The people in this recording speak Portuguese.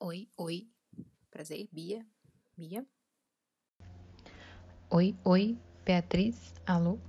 Oi, oi. Prazer, Bia. Bia. Oi, oi, Beatriz. Alô?